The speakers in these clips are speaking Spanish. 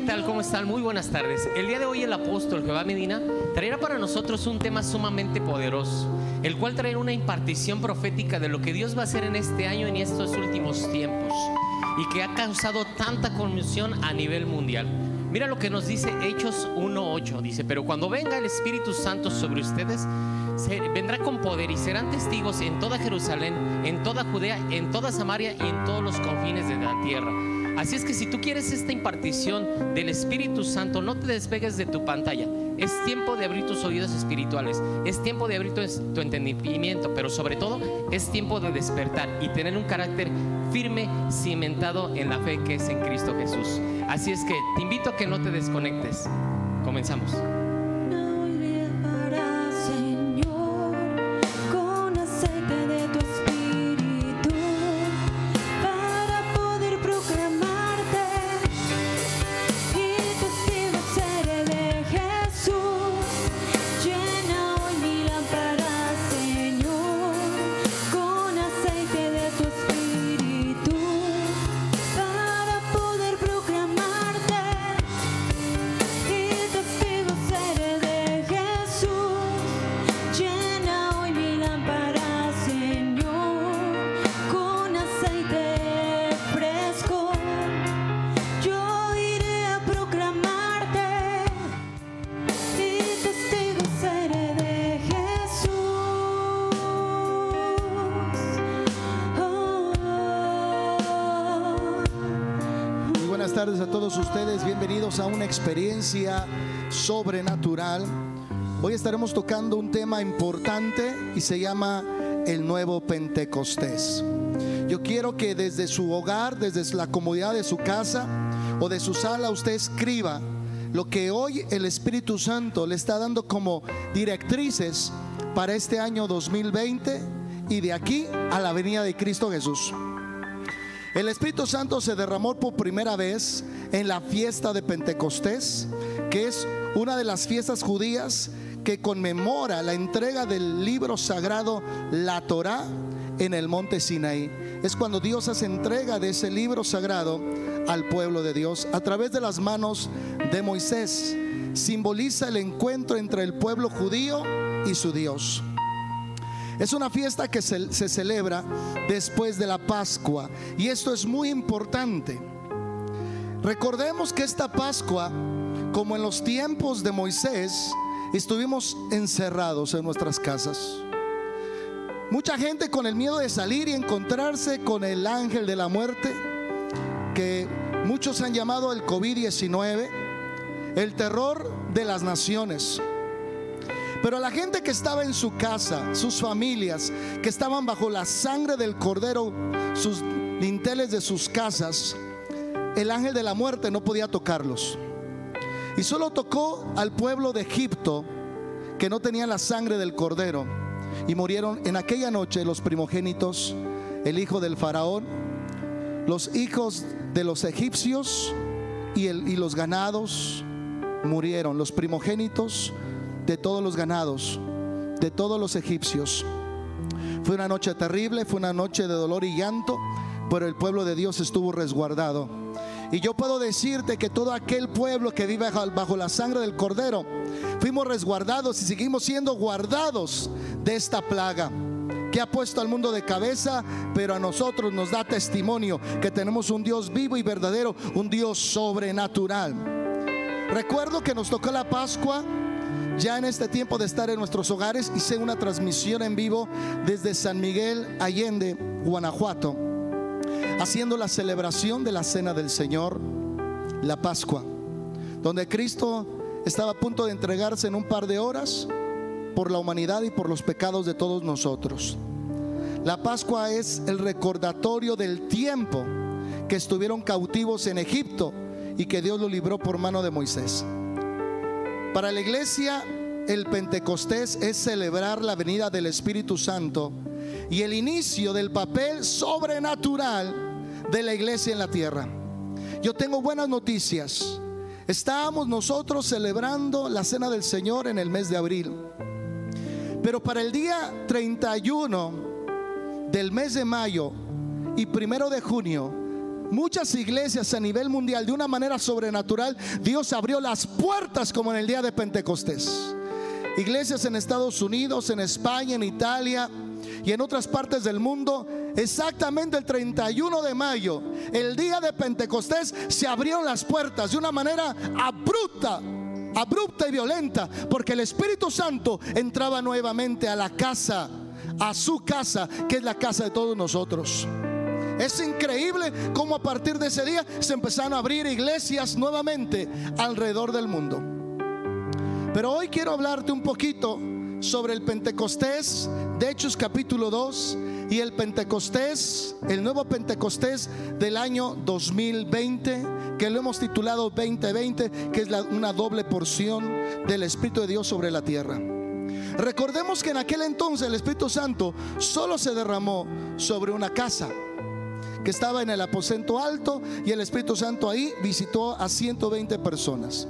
¿qué tal? ¿Cómo están? Muy buenas tardes. El día de hoy el apóstol Jehová Medina traerá para nosotros un tema sumamente poderoso, el cual traerá una impartición profética de lo que Dios va a hacer en este año y en estos últimos tiempos y que ha causado tanta conmoción a nivel mundial. Mira lo que nos dice Hechos 1.8. Dice, pero cuando venga el Espíritu Santo sobre ustedes, vendrá con poder y serán testigos en toda Jerusalén, en toda Judea, en toda Samaria y en todos los confines de la tierra. Así es que si tú quieres esta impartición del Espíritu Santo, no te despegues de tu pantalla. Es tiempo de abrir tus oídos espirituales, es tiempo de abrir tu, entendimiento, pero sobre todo es tiempo de despertar y tener un carácter firme, cimentado en la fe que es en Cristo Jesús. Así es que te invito a que no te desconectes. Comenzamos. A una experiencia sobrenatural. Hoy estaremos tocando un tema importante y se llama el nuevo Pentecostés. Yo quiero que desde su hogar, desde la comodidad de su casa o de su sala, usted escriba lo que hoy el Espíritu Santo le está dando como directrices para este año 2020 y de aquí a la venida de Cristo Jesús. El Espíritu Santo se derramó por primera vez en la fiesta de Pentecostés, que es una de las fiestas judías que conmemora la entrega del libro sagrado, la Torá, en el monte Sinaí. Es cuando Dios hace entrega de ese libro sagrado al pueblo de Dios a través de las manos de Moisés. Simboliza el encuentro entre el pueblo judío y su Dios. Es una fiesta que se, celebra después de la Pascua y esto es muy importante. Recordemos que esta Pascua, como en los tiempos de Moisés, estuvimos encerrados en nuestras casas. Mucha gente con el miedo de salir y encontrarse con el ángel de la muerte, que muchos han llamado el COVID-19, el terror de las naciones. Pero la gente que estaba en su casa, sus familias, que estaban bajo la sangre del cordero, sus dinteles de sus casas, el ángel de la muerte no podía tocarlos. Y solo tocó al pueblo de Egipto, que no tenía la sangre del cordero. Y murieron en aquella noche los primogénitos, el hijo del faraón, los hijos de los egipcios y, y los ganados murieron, los primogénitos de todos los ganados, de todos los egipcios. Fue una noche terrible, fue una noche de dolor y llanto, pero el pueblo de Dios estuvo resguardado. Y yo puedo decirte que todo aquel pueblo que vive bajo la sangre del cordero, fuimos resguardados y seguimos siendo guardados de esta plaga que ha puesto al mundo de cabeza, pero a nosotros nos da testimonio que tenemos un Dios vivo y verdadero, un Dios sobrenatural. Recuerdo que nos tocó la Pascua ya en este tiempo de estar en nuestros hogares, hice una transmisión en vivo desde San Miguel Allende, Guanajuato, haciendo la celebración de la Cena del Señor, la Pascua, donde Cristo estaba a punto de entregarse en un par de horas por la humanidad y por los pecados de todos nosotros. La Pascua es el recordatorio del tiempo que estuvieron cautivos en Egipto y que Dios lo libró por mano de Moisés. Para la iglesia, el Pentecostés es celebrar la venida del Espíritu Santo y el inicio del papel sobrenatural de la iglesia en la tierra. Yo tengo buenas noticias. Estábamos nosotros celebrando la cena del Señor en el mes de abril. Pero para el día 31 del mes de mayo y primero de junio muchas iglesias a nivel mundial, de una manera sobrenatural, Dios abrió las puertas como en el día de Pentecostés. Iglesias en Estados Unidos, en España, en Italia y en otras partes del mundo, exactamente el 31 de mayo, el día de Pentecostés, se abrieron las puertas de una manera abrupta abrupta y violenta, porque el Espíritu Santo entraba nuevamente a la casa, a su casa, que es la casa de todos nosotros. Es increíble cómo a partir de ese día se empezaron a abrir iglesias nuevamente alrededor del mundo. Pero hoy quiero hablarte un poquito sobre el Pentecostés de Hechos capítulo 2 y el Pentecostés, el nuevo Pentecostés del año 2020, que lo hemos titulado 2020, que es una doble porción del Espíritu de Dios sobre la tierra. Recordemos que en aquel entonces el Espíritu Santo solo se derramó sobre una casa que estaba en el aposento alto y el Espíritu Santo ahí visitó a 120 personas.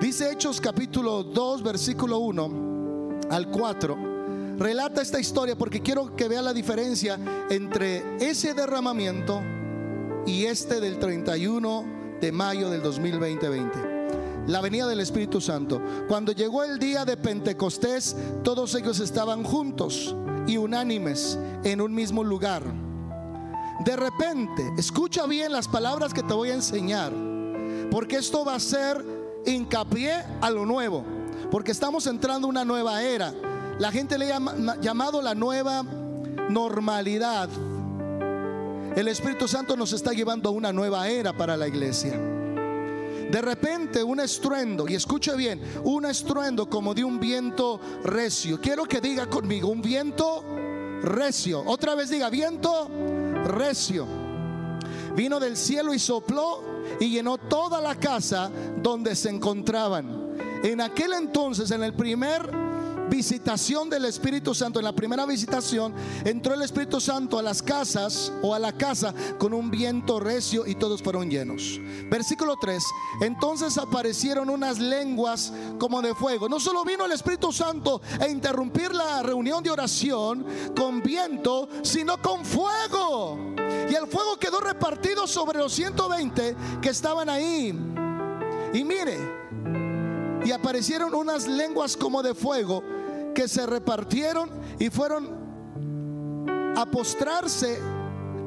Dice Hechos capítulo 2, versículo 1 al 4. Relata esta historia porque quiero que vea la diferencia entre ese derramamiento y este del 31 de mayo del 2020 la venida del Espíritu Santo. Cuando llegó el día de Pentecostés, todos ellos estaban juntos y unánimes en un mismo lugar. De repente, escucha bien las palabras que te voy a enseñar, porque esto va a ser hincapié a lo nuevo, porque estamos entrando una nueva era. La gente le ha llamado la nueva normalidad. El Espíritu Santo nos está llevando a una nueva era para la iglesia. De repente un estruendo, y escuche bien, un estruendo como de un viento recio. Quiero que diga conmigo, un viento recio. Otra vez diga, viento recio. Vino del cielo y sopló y llenó toda la casa donde se encontraban. En aquel entonces, en el primer visitación del Espíritu Santo, en la primera visitación, entró el Espíritu Santo a las casas o a la casa con un viento recio y todos fueron llenos. Versículo 3, entonces aparecieron unas lenguas como de fuego. No solo vino el Espíritu Santo a interrumpir la reunión de oración con viento, sino con fuego. Y el fuego quedó repartido sobre los 120 que estaban ahí. Y mire, y aparecieron unas lenguas como de fuego que se repartieron y fueron a postrarse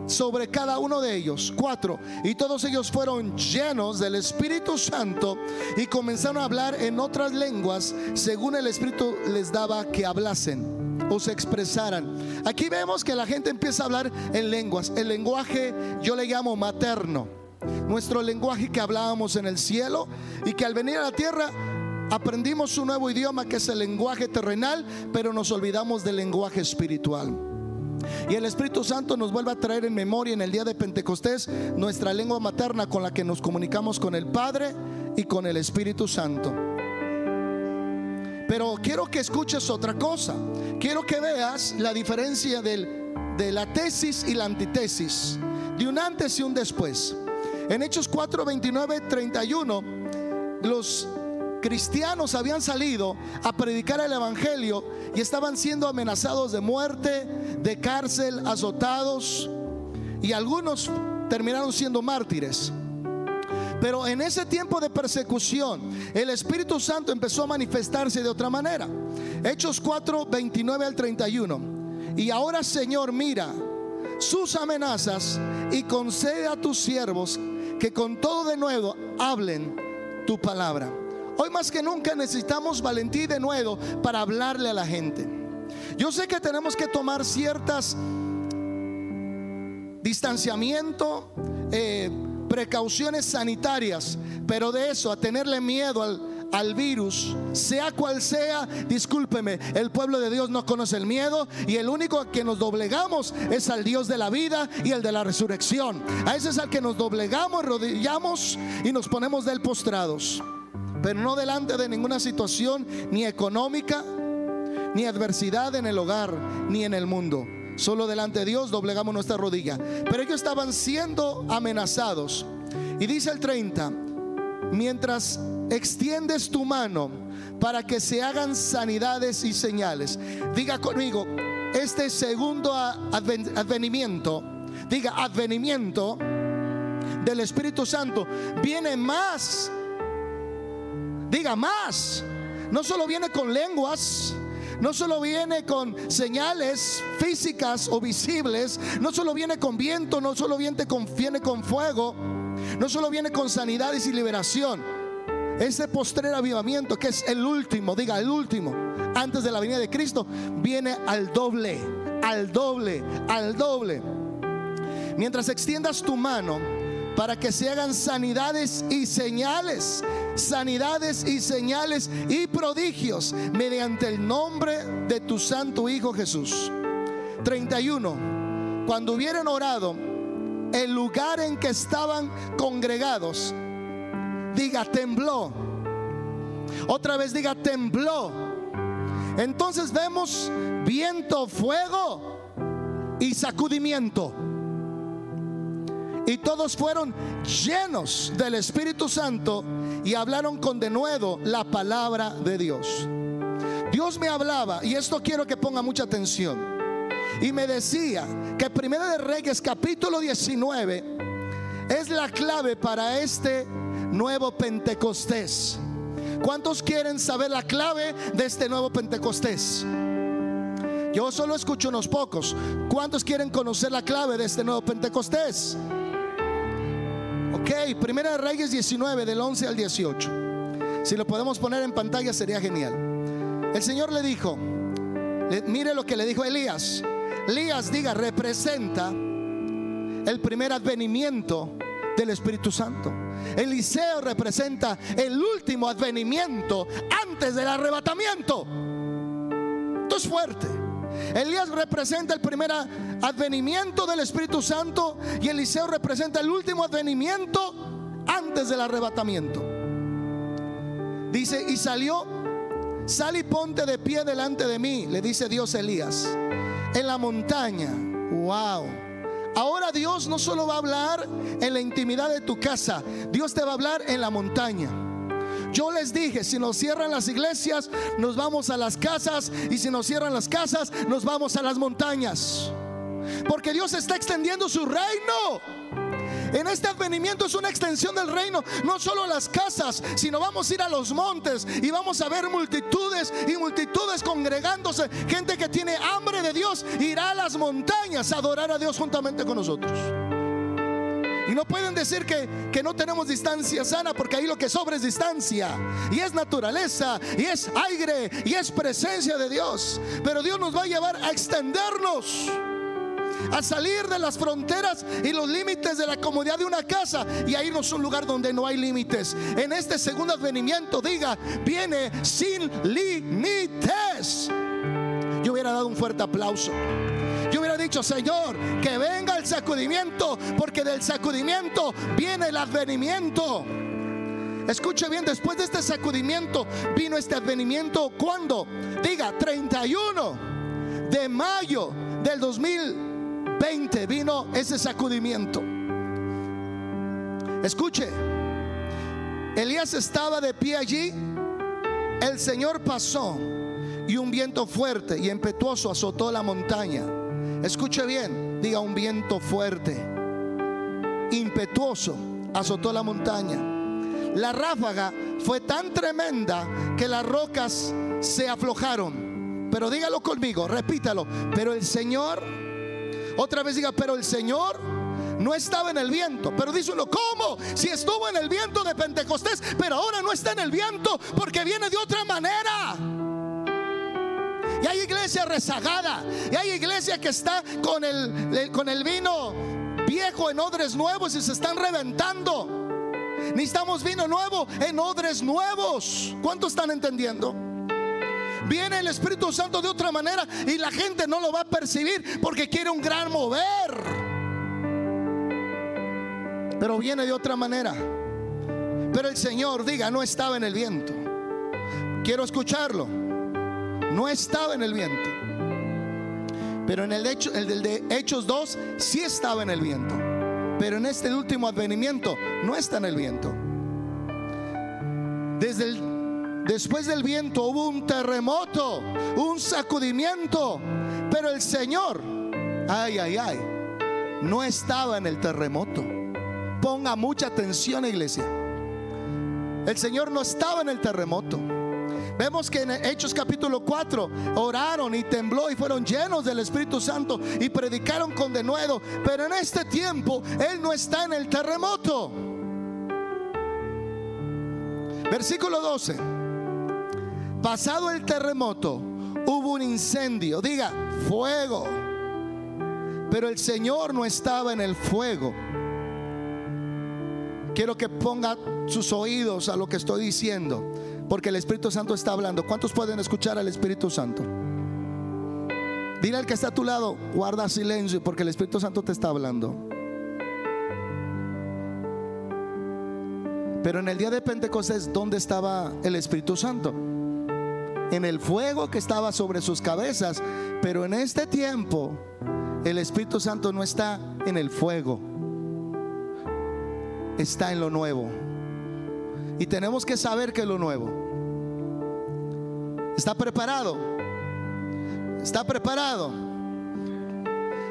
sobre cada uno de ellos. Cuatro. Y todos ellos fueron llenos del Espíritu Santo y comenzaron a hablar en otras lenguas según el Espíritu les daba que hablasen o se expresaran. Aquí vemos que la gente empieza a hablar en lenguas. El lenguaje yo le llamo materno. Nuestro lenguaje que hablábamos en el cielo y que al venir a la tierra Aprendimos un nuevo idioma que es el lenguaje terrenal, pero nos olvidamos del lenguaje espiritual. Y el Espíritu Santo nos vuelve a traer en memoria en el día de Pentecostés nuestra lengua materna con la que nos comunicamos con el Padre y con el Espíritu Santo. Pero quiero que escuches otra cosa. Quiero que veas la diferencia de la tesis y la antitesis, de un antes y un después. En Hechos 4, 29, 31, los cristianos habían salido a predicar el Evangelio y estaban siendo amenazados de muerte, de cárcel, azotados y algunos terminaron siendo mártires. Pero en ese tiempo de persecución, el Espíritu Santo empezó a manifestarse de otra manera. Hechos 4, 29 al 31. Y ahora, Señor, mira sus amenazas y concede a tus siervos que con todo de nuevo hablen tu palabra. Hoy más que nunca necesitamos valentía de nuevo para hablarle a la gente. Yo sé que tenemos que tomar ciertas distanciamiento, eh, precauciones sanitarias, pero de eso, a tenerle miedo al, al virus, sea cual sea, discúlpeme, el pueblo de Dios no conoce el miedo y el único a que nos doblegamos es al Dios de la vida y el de la resurrección. A ese es al que nos doblegamos, rodillamos y nos ponemos del postrados pero no delante de ninguna situación ni económica, ni adversidad en el hogar, ni en el mundo. Solo delante de Dios doblegamos nuestra rodilla. Pero ellos estaban siendo amenazados. Y dice el 30, mientras extiendes tu mano para que se hagan sanidades y señales. Diga conmigo, este segundo advenimiento, diga advenimiento, del Espíritu Santo, viene más. Más. No solo viene con lenguas, no solo viene con señales físicas o visibles, no solo viene con viento, no solo viene con, viene con fuego, no solo viene con sanidades y liberación. Ese postrer avivamiento, que es el último, diga el último, antes de la venida de Cristo, viene al doble, al doble, al doble. Mientras extiendas tu mano para que se hagan sanidades y señales, sanidades y señales y prodigios mediante el nombre de tu santo Hijo Jesús. 31. Cuando hubieran orado, el lugar en que estaban congregados, diga tembló. Otra vez diga tembló. Entonces vemos viento, fuego y sacudimiento. Y todos fueron llenos del Espíritu Santo y hablaron con denuedo la palabra de Dios. Dios me hablaba, y esto quiero que ponga mucha atención. Y me decía que Primera de Reyes capítulo 19 es la clave para este nuevo Pentecostés. ¿Cuántos quieren saber la clave de este nuevo Pentecostés? Yo solo escucho unos pocos. ¿Cuántos quieren conocer la clave de este nuevo Pentecostés? Ok, Primera de Reyes 19, del 11 al 18. Si lo podemos poner en pantalla sería genial. El Señor le dijo, mire lo que le dijo Elías. Elías diga, representa el primer advenimiento del Espíritu Santo. Eliseo representa el último advenimiento antes del arrebatamiento. Esto es fuerte. Elías representa el primer advenimiento del Espíritu Santo y Eliseo representa el último advenimiento antes del arrebatamiento. Dice, y salió, sal y ponte de pie delante de mí, le dice Dios a Elías, en la montaña. Wow. Ahora Dios no solo va a hablar en la intimidad de tu casa, Dios te va a hablar en la montaña. Yo les dije, si nos cierran las iglesias, nos vamos a las casas. Y si nos cierran las casas, nos vamos a las montañas. Porque Dios está extendiendo su reino. En este advenimiento es una extensión del reino, no solo a las casas, sino vamos a ir a los montes y vamos a ver multitudes y multitudes congregándose. Gente que tiene hambre de Dios irá a las montañas a adorar a Dios juntamente con nosotros. Y no pueden decir que, que, no tenemos distancia sana porque ahí lo que sobra es distancia. Y es naturaleza, y es aire, y es presencia de Dios. Pero Dios nos va a llevar a extendernos. A salir de las fronteras y los límites de la comodidad de una casa y a irnos a un lugar donde no hay límites. En este segundo advenimiento, diga, viene sin límites. Yo hubiera dado un fuerte aplauso. Dicho, Señor, que venga el sacudimiento, porque del sacudimiento viene el advenimiento. Escuche bien, después de este sacudimiento vino este advenimiento. ¿Cuándo? Diga, 31 de mayo del 2020 vino ese sacudimiento. Escuche, Elías estaba de pie allí. El Señor pasó y un viento fuerte y impetuoso azotó la montaña. Escuche bien, diga un viento fuerte, impetuoso, azotó la montaña. La ráfaga fue tan tremenda que las rocas se aflojaron. Pero dígalo conmigo, repítalo. Pero el Señor, otra vez diga, pero el Señor no estaba en el viento. Pero uno, ¿cómo? Si estuvo en el viento de Pentecostés, pero ahora no está en el viento porque viene de otra manera. Y hay iglesia rezagada. Y hay iglesia que está con el, con el vino viejo en odres nuevos y se están reventando. Necesitamos vino nuevo en odres nuevos. ¿Cuántos están entendiendo? Viene el Espíritu Santo de otra manera y la gente no lo va a percibir porque quiere un gran mover. Pero viene de otra manera. Pero el Señor, diga, no estaba en el viento. Quiero escucharlo no estaba en el viento. Pero en el, hecho, el de Hechos 2 sí estaba en el viento. Pero en este último advenimiento no está en el viento. Desde el, después del viento hubo un terremoto, un sacudimiento. Pero el Señor, ay, ay, ay, no estaba en el terremoto. ponga mucha atención, iglesia. El Señor no estaba en el terremoto. Vemos que en Hechos capítulo 4 oraron y tembló y fueron llenos del Espíritu Santo y predicaron con denuedo. Pero en este tiempo Él no está en el terremoto. Versículo 12. Pasado el terremoto, hubo un incendio. Diga, fuego. Pero el Señor no estaba en el fuego. Quiero que ponga sus oídos a lo que estoy diciendo, porque el Espíritu Santo está hablando. ¿Cuántos pueden escuchar al Espíritu Santo? Dile al que está a tu lado, guarda silencio, porque el Espíritu Santo te está hablando. Pero en el día de Pentecostés, ¿dónde estaba el Espíritu Santo? En el fuego que estaba sobre sus cabezas. Pero en este tiempo, el Espíritu Santo no está en el fuego, está en lo nuevo. Y tenemos que saber que es lo nuevo. ¿Está preparado? ¿Está preparado?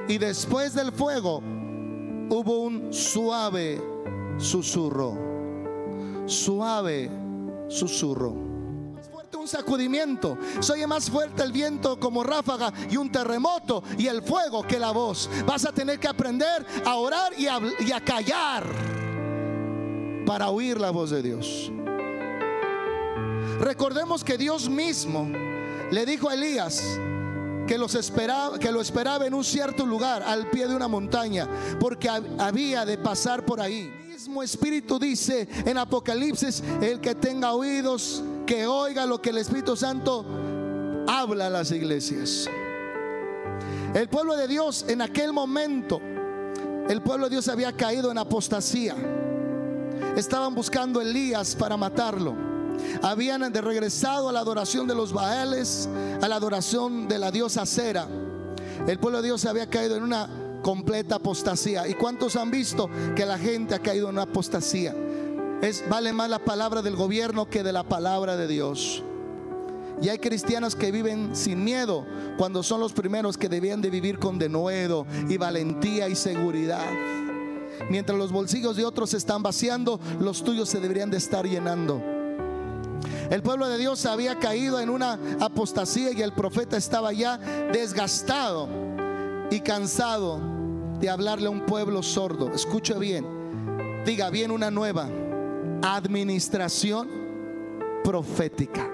Y después del fuego hubo un suave susurro. Suave susurro. Fuerte un sacudimiento. Se oye más fuerte el viento como ráfaga y un terremoto y el fuego que la voz. Vas a tener que aprender a orar y a, y a callar para oír la voz de Dios. Recordemos que Dios mismo le dijo a Elías que, los esperaba, que lo esperaba en un cierto lugar, al pie de una montaña, porque había de pasar por ahí. El mismo Espíritu dice en Apocalipsis, el que tenga oídos, que oiga lo que el Espíritu Santo habla a las iglesias. El pueblo de Dios en aquel momento, el pueblo de Dios había caído en apostasía. Estaban buscando Elías para matarlo. Habían de regresado a la adoración de los Baales, a la adoración de la diosa Cera. El pueblo de Dios había caído en una completa apostasía. ¿Y cuántos han visto que la gente ha caído en una apostasía? Es vale más la palabra del gobierno que de la palabra de Dios. Y hay cristianos que viven sin miedo cuando son los primeros que debían de vivir con denuedo y valentía y seguridad. Mientras los bolsillos de otros se están vaciando, los tuyos se deberían de estar llenando. El pueblo de Dios había caído en una apostasía y el profeta estaba ya desgastado y cansado de hablarle a un pueblo sordo. Escucha bien, diga bien una nueva administración profética.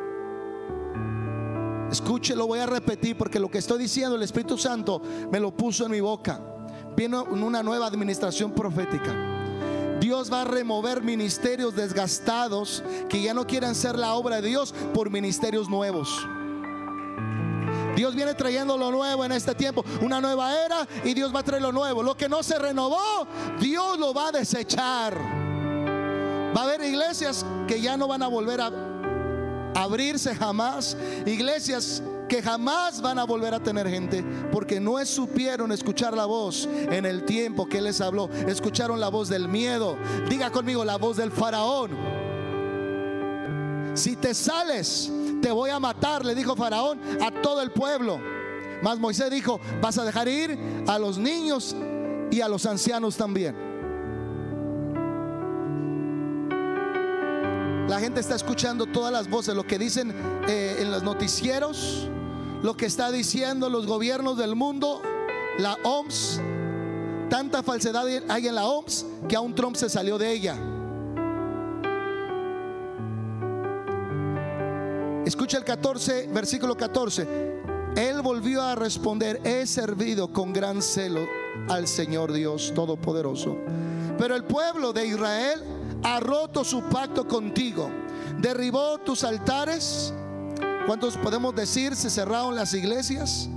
Escuche, lo voy a repetir porque lo que estoy diciendo el Espíritu Santo me lo puso en mi boca. Viene una nueva administración profética. Dios va a remover ministerios desgastados que ya no quieren ser la obra de Dios por ministerios nuevos. Dios viene trayendo lo nuevo en este tiempo, una nueva era y Dios va a traer lo nuevo. Lo que no se renovó, Dios lo va a desechar. Va a haber iglesias que ya no van a volver a abrirse jamás. Iglesias que jamás van a volver a tener gente porque no supieron escuchar la voz en el tiempo que les habló. Escucharon la voz del miedo. Diga conmigo la voz del faraón. Si te sales, te voy a matar, le dijo Faraón a todo el pueblo. Mas Moisés dijo, vas a dejar ir a los niños y a los ancianos también. La gente está escuchando todas las voces, lo que dicen eh, en los noticieros, lo que está diciendo los gobiernos del mundo, la OMS. Tanta falsedad hay en la OMS que aún Trump se salió de ella. Escucha el 14, versículo 14. Él volvió a responder, he servido con gran celo al Señor Dios Todopoderoso. Pero el pueblo de Israel ha roto su pacto contigo, derribó tus altares. ¿Cuántos podemos decir? Se cerraron las iglesias,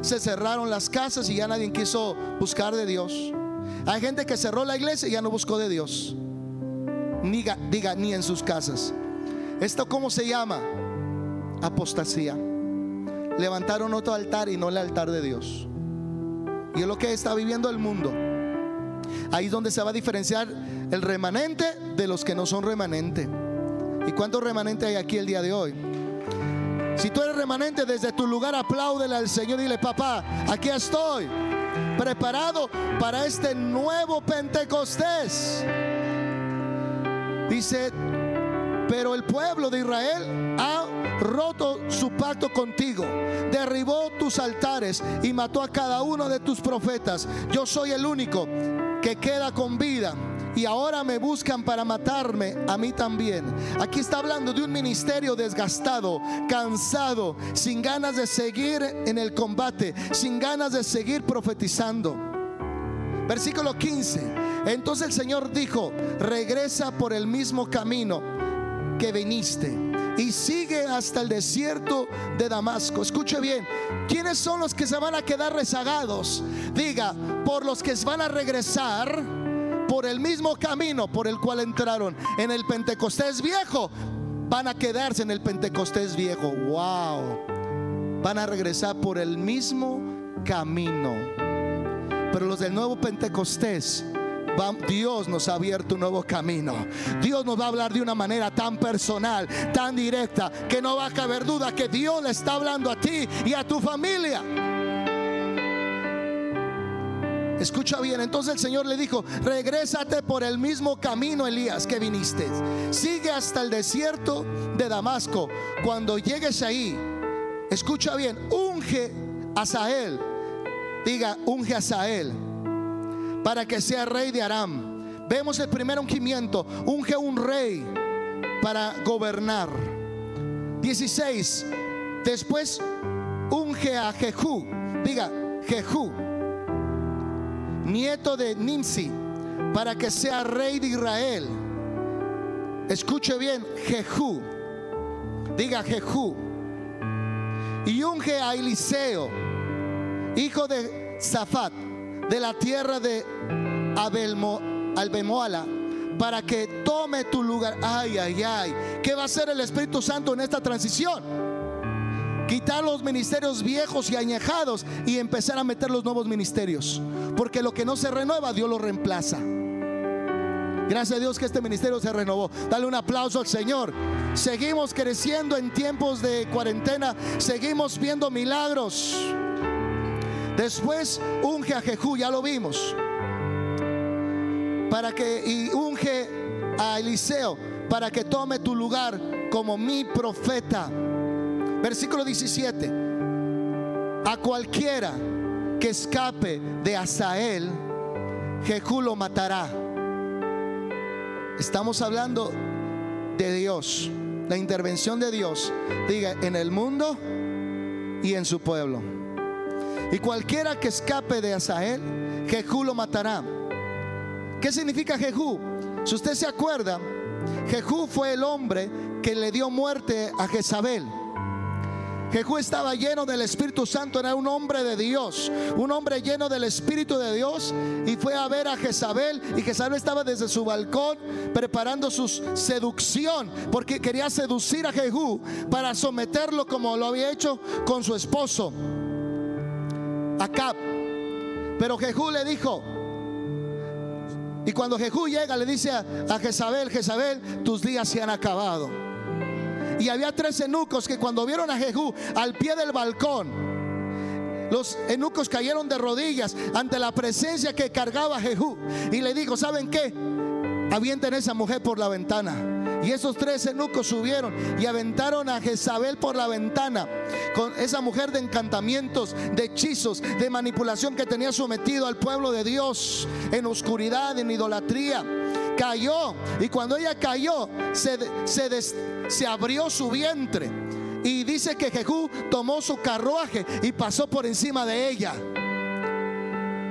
se cerraron las casas y ya nadie quiso buscar de Dios. Hay gente que cerró la iglesia y ya no buscó de Dios. Ni, diga, ni en sus casas. ¿Esto cómo se llama? Apostasía. Levantaron otro altar y no el altar de Dios. Y es lo que está viviendo el mundo. Ahí es donde se va a diferenciar el remanente de los que no son remanente. ¿Y cuántos remanentes hay aquí el día de hoy? Si tú eres remanente desde tu lugar, apláudele al Señor y dile, papá, aquí estoy, preparado para este nuevo Pentecostés. Dice, pero el pueblo de Israel ha roto su pacto contigo, derribó tus altares y mató a cada uno de tus profetas. Yo soy el único que queda con vida y ahora me buscan para matarme a mí también. Aquí está hablando de un ministerio desgastado, cansado, sin ganas de seguir en el combate, sin ganas de seguir profetizando. Versículo 15. Entonces el Señor dijo, regresa por el mismo camino que viniste y sigue hasta el desierto de Damasco. Escuche bien, ¿quiénes son los que se van a quedar rezagados? Diga, por los que van a regresar por el mismo camino por el cual entraron en el Pentecostés viejo, van a quedarse en el Pentecostés viejo. Wow. Van a regresar por el mismo camino. Pero los del nuevo Pentecostés Dios nos ha abierto un nuevo camino. Dios nos va a hablar de una manera tan personal, tan directa, que no va a caber duda que Dios le está hablando a ti y a tu familia. Escucha bien, entonces el Señor le dijo, regrésate por el mismo camino, Elías, que viniste. Sigue hasta el desierto de Damasco. Cuando llegues ahí, escucha bien, unge a Sael. Diga, unge a Sael para que sea rey de Aram. Vemos el primer ungimiento, unge un rey para gobernar. 16. Después unge a Jehú. Diga, Jehú, nieto de Nimsi, para que sea rey de Israel. Escuche bien, Jehú. Diga Jehú. Y unge a Eliseo, hijo de Zafat de la tierra de Abelmo, Albemoala para que tome tu lugar. Ay, ay, ay. ¿Qué va a hacer el Espíritu Santo en esta transición? Quitar los ministerios viejos y añejados y empezar a meter los nuevos ministerios. Porque lo que no se renueva, Dios lo reemplaza. Gracias a Dios que este ministerio se renovó. Dale un aplauso al Señor. Seguimos creciendo en tiempos de cuarentena. Seguimos viendo milagros. Después unge a Jehú, ya lo vimos. Para que y unge a Eliseo para que tome tu lugar como mi profeta. Versículo 17. A cualquiera que escape de Asael, Jehú lo matará. Estamos hablando de Dios, la intervención de Dios, diga, en el mundo y en su pueblo. Y cualquiera que escape de Asael, Jehú lo matará. ¿Qué significa Jehú? Si usted se acuerda, Jehú fue el hombre que le dio muerte a Jezabel. Jehú estaba lleno del Espíritu Santo, era un hombre de Dios, un hombre lleno del Espíritu de Dios y fue a ver a Jezabel y Jezabel estaba desde su balcón preparando su seducción porque quería seducir a Jehú para someterlo como lo había hecho con su esposo. Acab. Pero Jehú le dijo, y cuando Jehú llega le dice a, Jezabel, Jezabel, tus días se han acabado. Y había tres eunucos que cuando vieron a Jehú al pie del balcón, los eunucos cayeron de rodillas ante la presencia que cargaba Jehú. Y le dijo, ¿saben qué? Avienten a esa mujer por la ventana. Y esos tres eunucos subieron y aventaron a Jezabel por la ventana con esa mujer de encantamientos, de hechizos, de manipulación que tenía sometido al pueblo de Dios en oscuridad, en idolatría. Cayó y cuando ella cayó se, se abrió su vientre. Y dice que Jehú tomó su carruaje y pasó por encima de ella.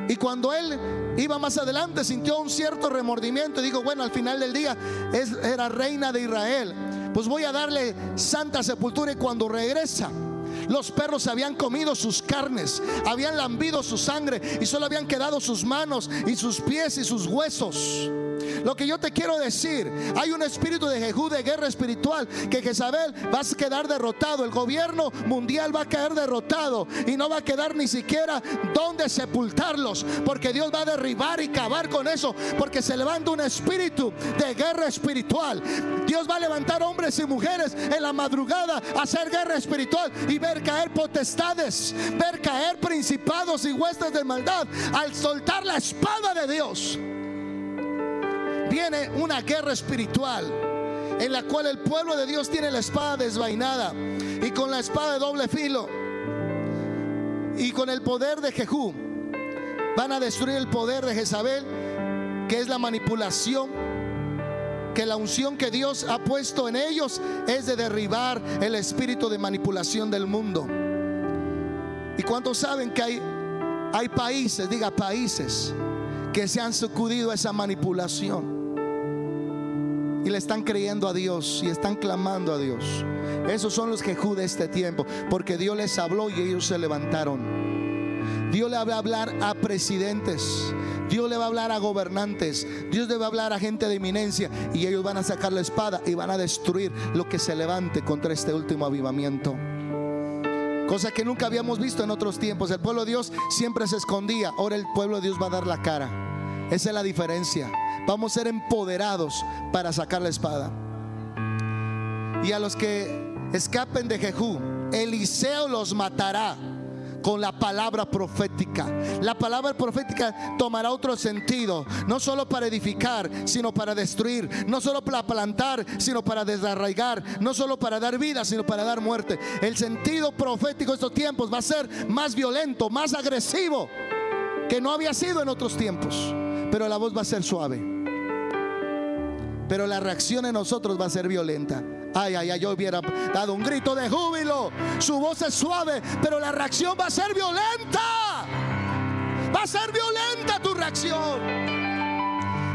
Y cuando él iba más adelante, sintió un cierto remordimiento y dijo, bueno, al final del día es, era reina de Israel. Pues voy a darle santa sepultura y cuando regresa, los perros habían comido sus carnes, habían lambido su sangre y solo habían quedado sus manos y sus pies y sus huesos. Lo que yo te quiero decir, hay un espíritu de Jehú de guerra espiritual que Jezabel va a quedar derrotado, el gobierno mundial va a caer derrotado y no va a quedar ni siquiera donde sepultarlos, porque Dios va a derribar y cavar con eso, porque se levanta un espíritu de guerra espiritual. Dios va a levantar hombres y mujeres en la madrugada a hacer guerra espiritual y ver caer potestades, ver caer principados y huestes de maldad al soltar la espada de Dios. viene una guerra espiritual en la cual el pueblo de Dios tiene la espada desvainada y con la espada de doble filo y con el poder de Jehú van a destruir el poder de Jezabel, que es la manipulación, que la unción que Dios ha puesto en ellos es de derribar el espíritu de manipulación del mundo. ¿Y cuántos saben que hay, hay países, diga países, que se han sacudido a esa manipulación? y le están creyendo a Dios y están clamando a Dios. Esos son los Jehú de este tiempo, porque Dios les habló y ellos se levantaron. Dios le va a hablar a presidentes, Dios le va a hablar a gobernantes, Dios le va a hablar a gente de eminencia y ellos van a sacar la espada y van a destruir lo que se levante contra este último avivamiento. Cosa que nunca habíamos visto en otros tiempos. El pueblo de Dios siempre se escondía. Ahora el pueblo de Dios va a dar la cara. Esa es la diferencia. Vamos a ser empoderados para sacar la espada. Y a los que escapen de Jehú, Eliseo los matará con la palabra profética. La palabra profética tomará otro sentido, no solo para edificar, sino para destruir, no solo para plantar, sino para desarraigar, no solo para dar vida, sino para dar muerte. El sentido profético de estos tiempos va a ser más violento, más agresivo que no había sido en otros tiempos, pero la voz va a ser suave. Pero la reacción en nosotros va a ser violenta. Ay, ay, ay, yo hubiera dado un grito de júbilo. Su voz es suave, pero la reacción va a ser violenta. Va a ser violenta tu reacción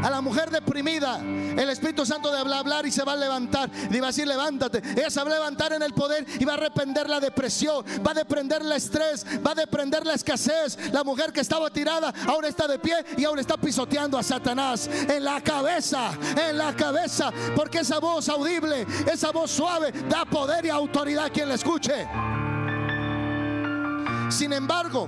a la mujer deprimida, el Espíritu Santo de hablar, hablar y se va a levantar. Y va a decir, levántate. Ella se va a levantar en el poder y va a reprender la depresión, va a deprender el estrés, va a deprender la escasez. La mujer que estaba tirada ahora está de pie y ahora está pisoteando a Satanás en la cabeza, en la cabeza. Porque esa voz audible, esa voz suave, da poder y autoridad a quien la escuche. Sin embargo,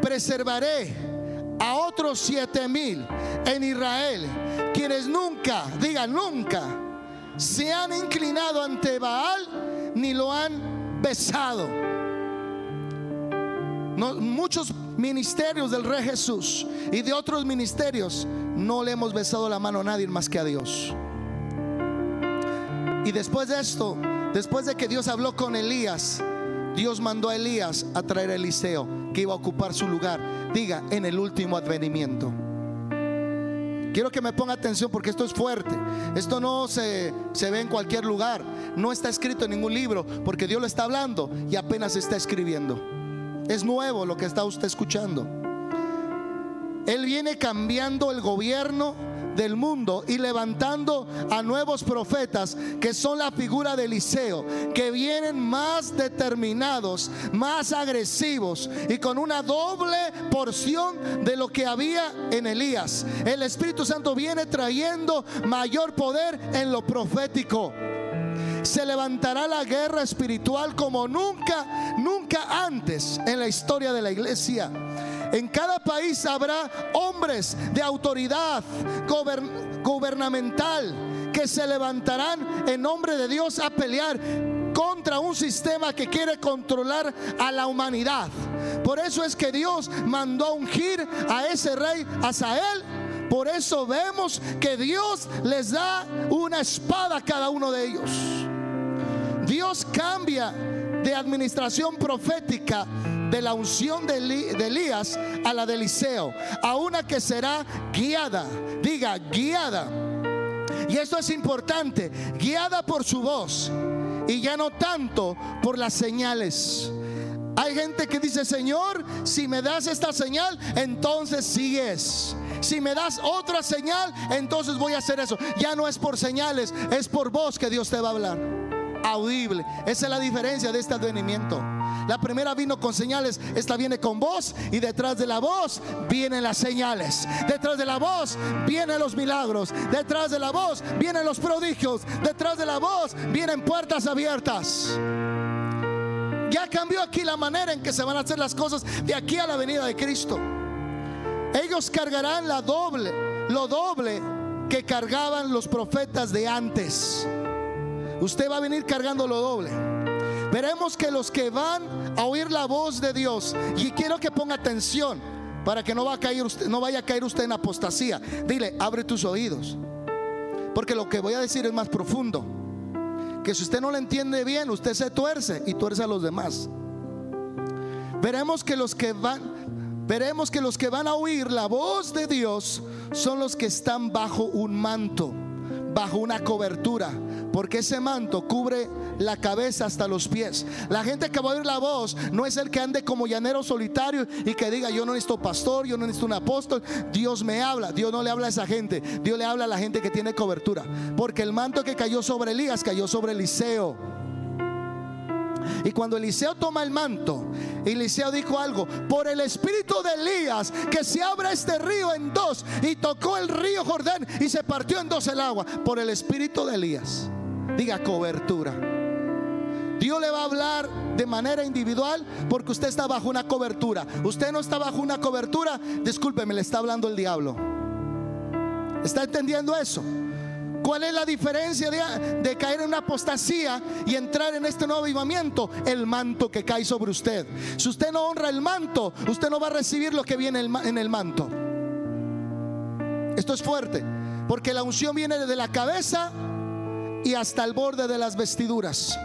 preservaré a otros siete mil en Israel, quienes nunca, digan nunca, se han inclinado ante Baal ni lo han besado. muchos ministerios del Rey Jesús y de otros ministerios no le hemos besado la mano a nadie más que a Dios. Y después de esto, después de que Dios habló con Elías, Dios mandó a Elías a traer a Eliseo, que iba a ocupar su lugar diga en el último advenimiento. Quiero que me ponga atención porque esto es fuerte. Esto no se, se, ve en cualquier lugar. No está escrito en ningún libro porque Dios lo está hablando y apenas está escribiendo. Es nuevo lo que está usted escuchando. Él viene cambiando el gobierno del mundo y levantando a nuevos profetas que son la figura de Eliseo, que vienen más determinados, más agresivos y con una doble porción de lo que había en Elías. El Espíritu Santo viene trayendo mayor poder en lo profético se levantará la guerra espiritual como nunca, nunca antes en la historia de la iglesia. En cada país habrá hombres de autoridad gubernamental que se levantarán en nombre de Dios a pelear contra un sistema que quiere controlar a la humanidad. Por eso es que Dios mandó ungir a ese rey Asael. Por eso vemos que Dios les da una espada a cada uno de ellos. Dios cambia de administración profética de la unción de, Elías a la de Eliseo, a una que será guiada, diga guiada. Y esto es importante, guiada por su voz y ya no tanto por las señales. Hay gente que dice, Señor, si me das esta señal, entonces sigues. Si me das otra señal, entonces voy a hacer eso. Ya no es por señales, es por voz que Dios te va a hablar. Audible. Esa es la diferencia de este advenimiento. La primera vino con señales, esta viene con voz y detrás de la voz vienen las señales. Detrás de la voz vienen los milagros. Detrás de la voz vienen los prodigios. Detrás de la voz vienen puertas abiertas. Ya cambió aquí la manera en que se van a hacer las cosas de aquí a la venida de Cristo. Ellos cargarán la doble, lo doble que cargaban los profetas de antes. Usted va a venir cargando lo doble. Veremos que los que van a oír la voz de Dios, y quiero que ponga atención, para que no, va a caer usted, no vaya a caer usted en apostasía. Dile, abre tus oídos. Porque lo que voy a decir es más profundo. Que si usted no lo entiende bien, usted se tuerce y tuerce a los demás. Veremos que los que van, veremos que los que van a oír la voz de Dios son los que están bajo un manto, bajo una cobertura, porque ese manto cubre la cabeza hasta los pies. La gente que va a oír la voz no es el que ande como llanero solitario y que diga, yo no necesito pastor, yo no necesito un apóstol. Dios me habla. Dios no le habla a esa gente. Dios le habla a la gente que tiene cobertura. Porque el manto que cayó sobre Elías cayó sobre Eliseo. Y cuando Eliseo toma el manto, Eliseo dijo algo, por el espíritu de Elías, que se abre este río en dos, y tocó el río Jordán y se partió en dos el agua, por el espíritu de Elías. Diga cobertura. Dios le va a hablar de manera individual porque usted está bajo una cobertura. Usted no está bajo una cobertura, discúlpeme, le está hablando el diablo. ¿Está entendiendo eso? ¿Cuál es la diferencia de, caer en una apostasía y entrar en este nuevo avivamiento? El manto que cae sobre usted. Si usted no honra el manto, usted no va a recibir lo que viene en el manto. Esto es fuerte, porque la unción viene desde la cabeza y hasta el borde de las vestiduras.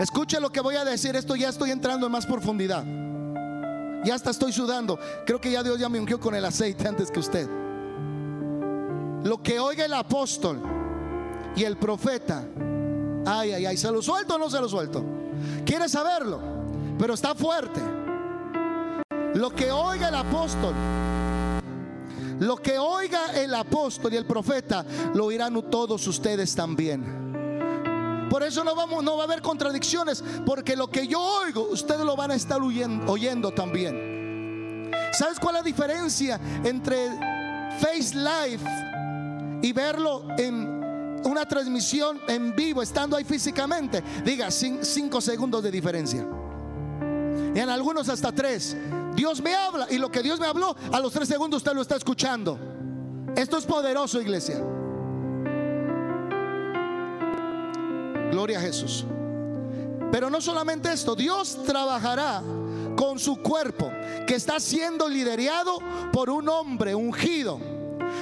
Escuche lo que voy a decir. Esto ya estoy entrando en más profundidad. Ya hasta estoy sudando. Creo que ya Dios ya me ungió con el aceite antes que usted. Lo que oiga el apóstol y el profeta. Ay, ay, ay. ¿Se lo suelto o no se lo suelto? ¿Quiere saberlo? Pero está fuerte. Lo que oiga el apóstol. Lo que oiga el apóstol y el profeta, lo oirán todos ustedes también. Por eso no, vamos, no va a haber contradicciones, porque lo que yo oigo, ustedes lo van a estar oyendo, también. ¿Sabes cuál es la diferencia entre Face Live y verlo en una transmisión en vivo, estando ahí físicamente? Diga, cinco segundos de diferencia. Y en algunos hasta tres. Dios me habla y lo que Dios me habló, a los tres segundos usted lo está escuchando. Esto es poderoso, iglesia. Gloria a Jesús. Pero no solamente esto, Dios trabajará con su cuerpo que está siendo liderado por un hombre ungido.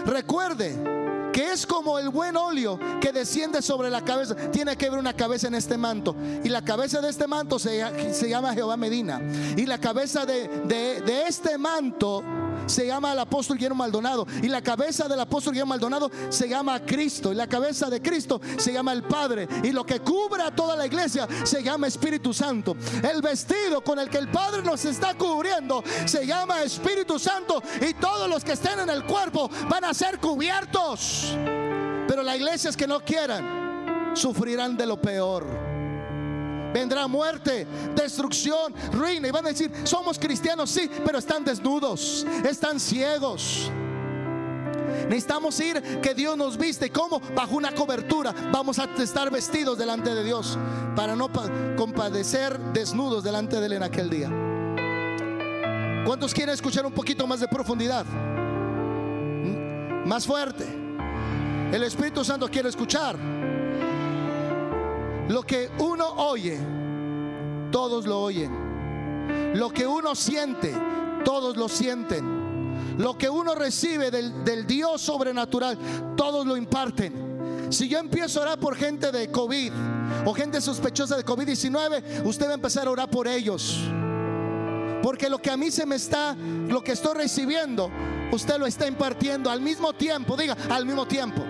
Recuerde que es como el buen óleo que desciende sobre la cabeza. Tiene que haber una cabeza en este manto. Y la cabeza de este manto se, llama Jehová Medina. Y la cabeza de, de este manto se llama el apóstol Guillermo Maldonado. Y la cabeza del apóstol Guillermo Maldonado se llama Cristo. Y la cabeza de Cristo se llama el Padre. Y lo que cubre a toda la iglesia se llama Espíritu Santo. El vestido con el que el Padre nos está cubriendo se llama Espíritu Santo. Y todos los que estén en el cuerpo van a ser cubiertos. Pero las iglesias que no quieran sufrirán de lo peor vendrá muerte, destrucción, ruina. Y van a decir, somos cristianos, sí, pero están desnudos, están ciegos. Necesitamos ir que Dios nos viste como bajo una cobertura. Vamos a estar vestidos delante de Dios para no compadecer desnudos delante de Él en aquel día. ¿Cuántos quieren escuchar un poquito más de profundidad? Más fuerte. El Espíritu Santo quiere escuchar. Lo que uno oye, todos lo oyen. Lo que uno siente, todos lo sienten. Lo que uno recibe del, Dios sobrenatural, todos lo imparten. Si yo empiezo a orar por gente de COVID o gente sospechosa de COVID-19, usted va a empezar a orar por ellos. Porque lo que a mí se me está, lo que estoy recibiendo, usted lo está impartiendo al mismo tiempo. Diga, al mismo tiempo.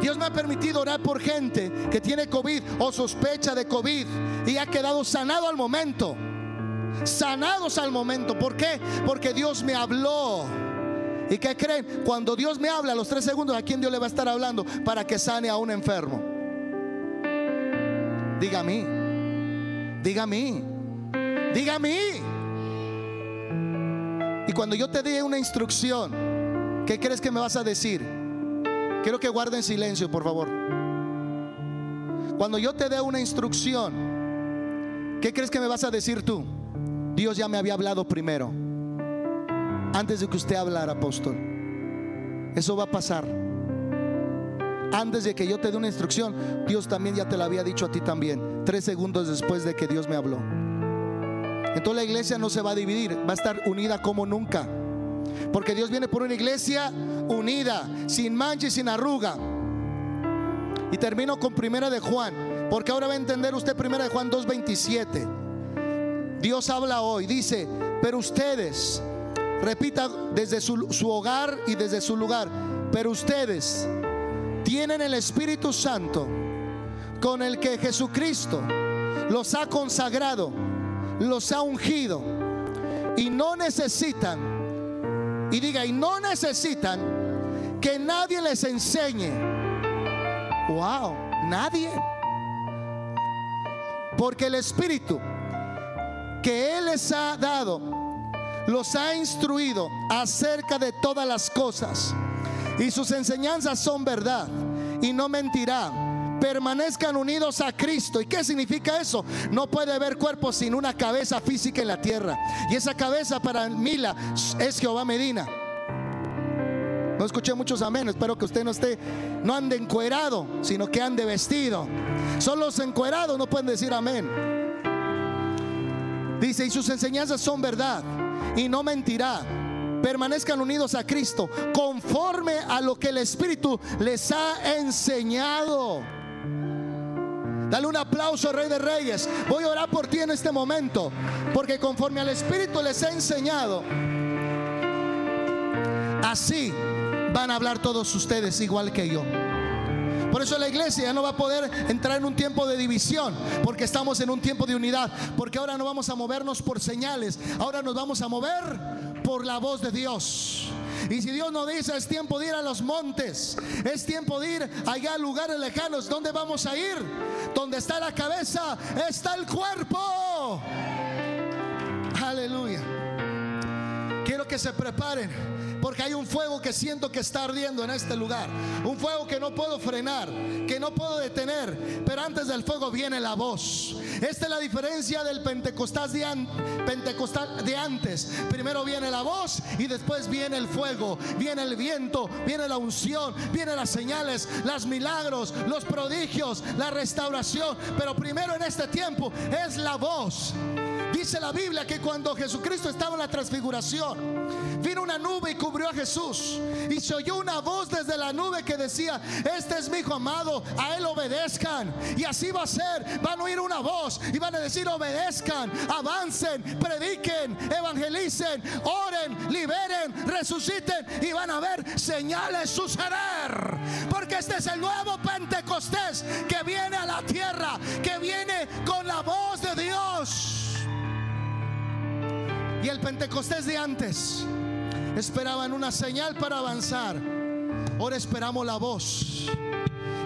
Dios me ha permitido orar por gente que tiene COVID o sospecha de COVID y ha quedado sanado al momento. Sanados al momento. ¿Por qué? Porque Dios me habló. ¿Y qué creen? Cuando Dios me habla a los tres segundos, ¿a quién Dios le va a estar hablando para que sane a un enfermo? Diga a mí. Diga a mí. Diga a mí. Y cuando yo te dé una instrucción, ¿qué crees que me vas a decir? Quiero que guarden silencio, por favor. Cuando yo te dé una instrucción, ¿qué crees que me vas a decir tú? Dios ya me había hablado primero. Antes de que usted hablara, apóstol. Eso va a pasar. Antes de que yo te dé una instrucción, Dios también ya te la había dicho a ti también. Tres segundos después de que Dios me habló. entonces la iglesia no se va a dividir, va a estar unida como nunca. Porque Dios viene por una iglesia unida, sin mancha y sin arruga. Y termino con primera de Juan, porque ahora va a entender usted primera de Juan 2.27. Dios habla hoy, dice, pero ustedes, repita desde su, su hogar y desde su lugar, pero ustedes tienen el Espíritu Santo con el que Jesucristo los ha consagrado, los ha ungido y no necesitan, y diga, y no necesitan que nadie les enseñe. Wow, nadie. Porque el Espíritu que Él les ha dado los ha instruido acerca de todas las cosas. Y sus enseñanzas son verdad y no mentirá. Permanezcan unidos a Cristo. ¿Y qué significa eso? No puede haber cuerpo sin una cabeza física en la tierra. Y esa cabeza para Mila es Jehová Medina. No escuché muchos amén. Espero que usted no esté, no ande encuerado, sino que ande vestido. Solo los encuerados no pueden decir amén. Dice, y sus enseñanzas son verdad y no mentirá. Permanezcan unidos a Cristo conforme a lo que el Espíritu les ha enseñado. Dale un aplauso, Rey de Reyes. Voy a orar por ti en este momento, porque conforme al Espíritu les ha enseñado, así van a hablar todos ustedes igual que yo. Por eso la iglesia ya no va a poder entrar en un tiempo de división, porque estamos en un tiempo de unidad, porque ahora no vamos a movernos por señales, ahora nos vamos a mover por la voz de Dios. Y si Dios nos dice es tiempo de ir a los montes, es tiempo de ir allá a lugares lejanos, ¿dónde vamos a ir? Donde está la cabeza, está el cuerpo. Aleluya. Quiero que se preparen porque hay un fuego que siento que está ardiendo en este lugar. Un fuego que no puedo frenar, que no puedo detener. Pero antes del fuego viene la voz. Esta es la diferencia del Pentecostal de, Pentecostal de antes. Primero viene la voz y después viene el fuego. Viene el viento, viene la unción, vienen las señales, los milagros, los prodigios, la restauración. Pero primero en este tiempo es la voz. Dice la Biblia que cuando Jesucristo estaba en la transfiguración, vino una nube y cubrió a Jesús. Y se oyó una voz desde la nube que decía, este es mi hijo amado, a él obedezcan. Y así va a ser. Van a oír una voz y van a decir, obedezcan, avancen, prediquen, evangelicen, oren, liberen, resuciten y van a ver señales suceder. Porque este es el nuevo Pentecostés que viene a la tierra, El Pentecostés de antes esperaban una señal para avanzar. Ahora esperamos la voz.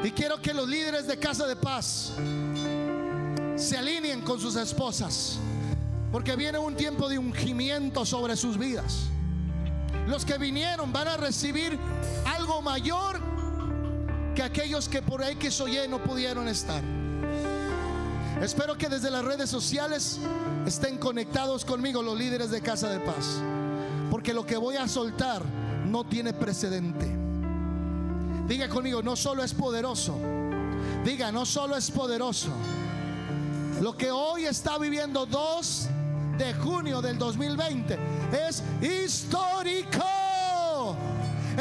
Y quiero que los líderes de Casa de Paz se alineen con sus esposas. Porque viene un tiempo de ungimiento sobre sus vidas. Los que vinieron van a recibir algo mayor que aquellos que por ahí que soy no pudieron estar. Espero que desde las redes sociales estén conectados conmigo los líderes de Casa de Paz. Porque lo que voy a soltar no tiene precedente. Diga conmigo, no solo es poderoso. Diga, no solo es poderoso. Lo que hoy está viviendo 2 de junio del 2020 es histórico.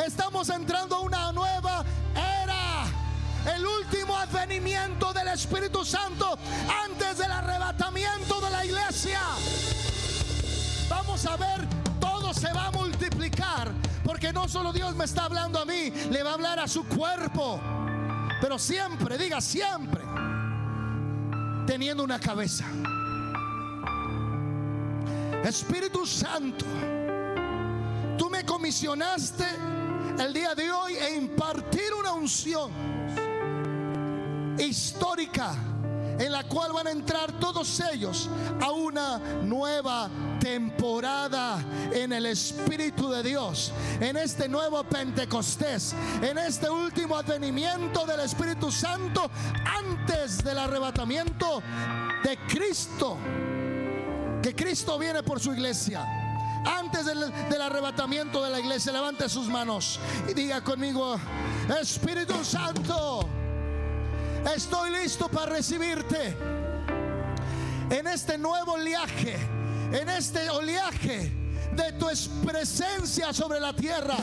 Estamos entrando Espíritu Santo antes del arrebatamiento de la iglesia. Vamos a ver, todo se va a multiplicar, porque no solo Dios me está hablando a mí, le va a hablar a su cuerpo, pero siempre, diga siempre, teniendo una cabeza. Espíritu Santo, tú me comisionaste el día de hoy e impartir una unción histórica en la cual van a entrar todos ellos a una nueva temporada en el Espíritu de Dios, en este nuevo Pentecostés, en este último advenimiento del Espíritu Santo antes del arrebatamiento de Cristo, que Cristo viene por su iglesia. Antes del, del arrebatamiento de la iglesia, levante sus manos y diga conmigo, Espíritu Santo, Estoy listo para recibirte en este nuevo viaje en este oleaje de tu presencia sobre la tierra.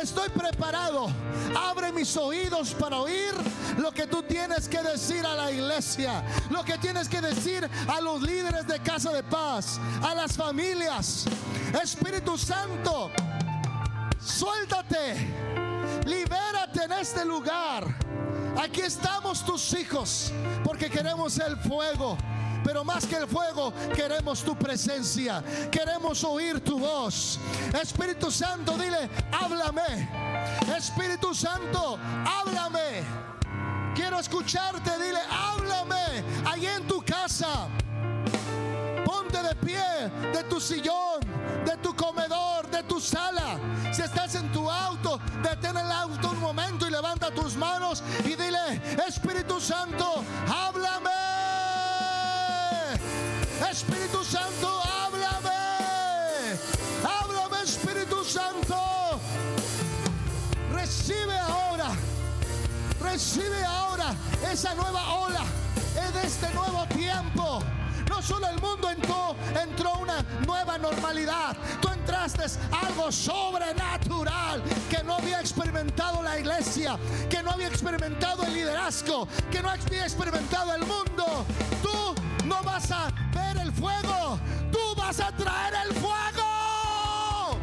Estoy preparado. Abre mis oídos para oír lo que tú tienes que decir a la iglesia, lo que tienes que decir a los líderes de casa de paz, a las familias. Espíritu Santo, suéltate, libérate en este lugar. Aquí estamos tus hijos porque queremos el fuego. Pero más que el fuego, queremos tu presencia. Queremos oír tu voz. Espíritu Santo, dile, háblame. Espíritu Santo, háblame. Quiero escucharte, dile, háblame. Allí en tu casa. Ponte de pie de tu sillón, de tu comedor, de tu sala. Si estás en tu detén el auto un momento y levanta tus manos y dile, Espíritu Santo, háblame. Espíritu Santo, háblame. Háblame, Espíritu Santo. Recibe ahora, recibe ahora esa nueva ola en este nuevo tiempo. Solo el mundo entró, entró una nueva normalidad. Tú entraste algo sobrenatural que no había experimentado la iglesia, que no había experimentado el liderazgo, que no había experimentado el mundo. Tú no vas a ver el fuego, tú vas a traer el fuego.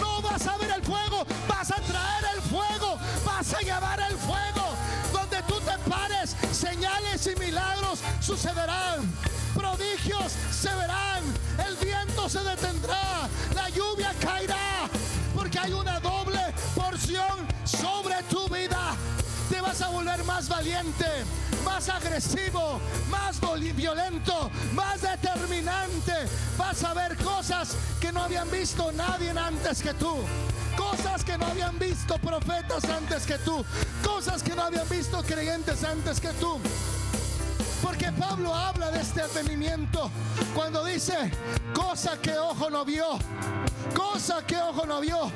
No vas a ver el fuego, vas a traer el fuego, vas a llevar el fuego. Donde tú te pares, señales y milagros sucederán. Prodigios se verán, el viento se detendrá, la lluvia caerá, porque hay una doble porción sobre tu vida. Te vas a volver más valiente, más agresivo, más violento, más determinante. Vas a ver cosas que no habían visto nadie antes que tú. Cosas que no habían visto profetas antes que tú. Cosas que no habían visto creyentes antes que tú. Pablo habla de este advenimiento cuando dice, cosa que ojo no vio, cosa que ojo no vio,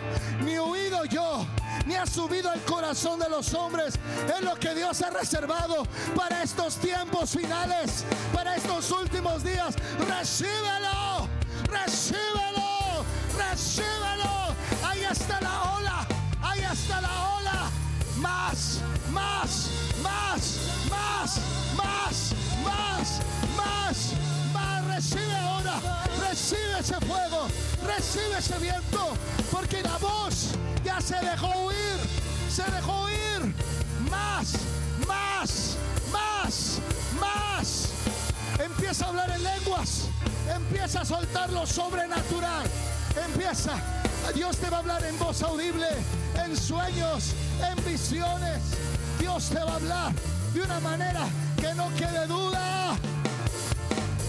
ni oído yo, ni ha subido al corazón de los hombres. Es lo que Dios ha reservado para estos tiempos finales, para estos últimos días. Recíbelo, recíbelo, recíbelo. Más, más, más, más, más, más, más. Recibe ahora, recibe ese fuego, recibe ese viento, porque la voz ya se dejó oír, se dejó oír. Más, más, más, más. Empieza a hablar en lenguas, empieza a soltar lo sobrenatural, empieza. Dios te va a hablar en voz audible, en sueños, en visiones. Dios te va a hablar de una manera que no quede duda.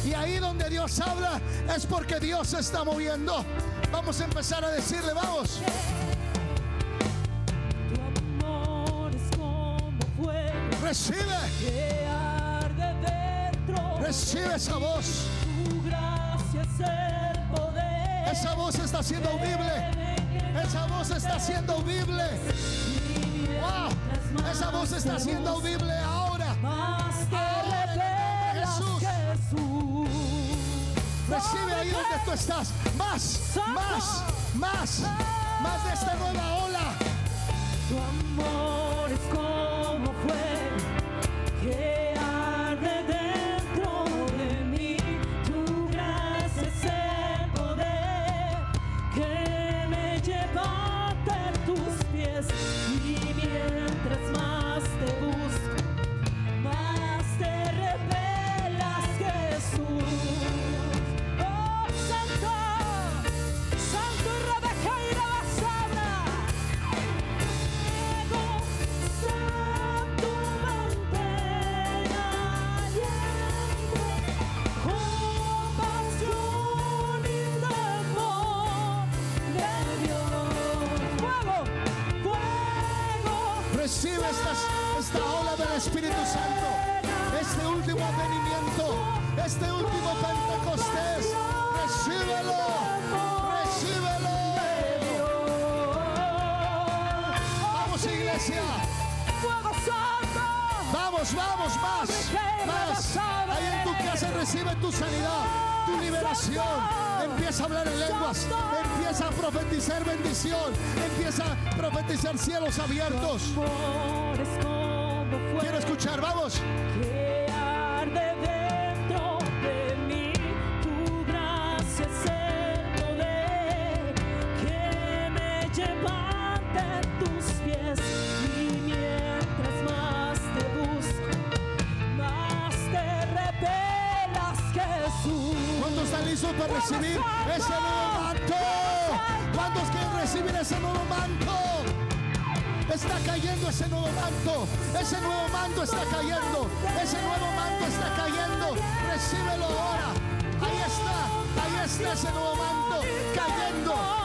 Y ahí donde Dios habla es porque Dios se está moviendo. Vamos a empezar a decirle, vamos. Tu amor es como fuego Recibe, recibe esa voz. Tu gracia es el poder. Esa voz está siendo audible. Esa voz está siendo audible. Esa voz está siendo audible ahora. Más Ahora, en. Jesús. Recibe ahí donde tú estás. Más, más, más, más de esta nueva ola. Tu amor es Este último Pentecostés. Recíbelo. Recíbelo. Vamos iglesia. Fuego santo. Vamos, vamos, más, más. Ahí en tu casa recibe tu sanidad, tu liberación. Empieza a hablar en lenguas. Empieza a profetizar bendición. Empieza a profetizar cielos abiertos. Quiero escuchar, vamos. Listos para recibir ese nuevo manto? ¿Cuántos quieren recibir ese nuevo manto? Está cayendo ese nuevo manto. Ese nuevo manto está cayendo. Ese nuevo manto está cayendo. Recíbelo ahora. Ahí está. Ahí está ese nuevo manto. Cayendo.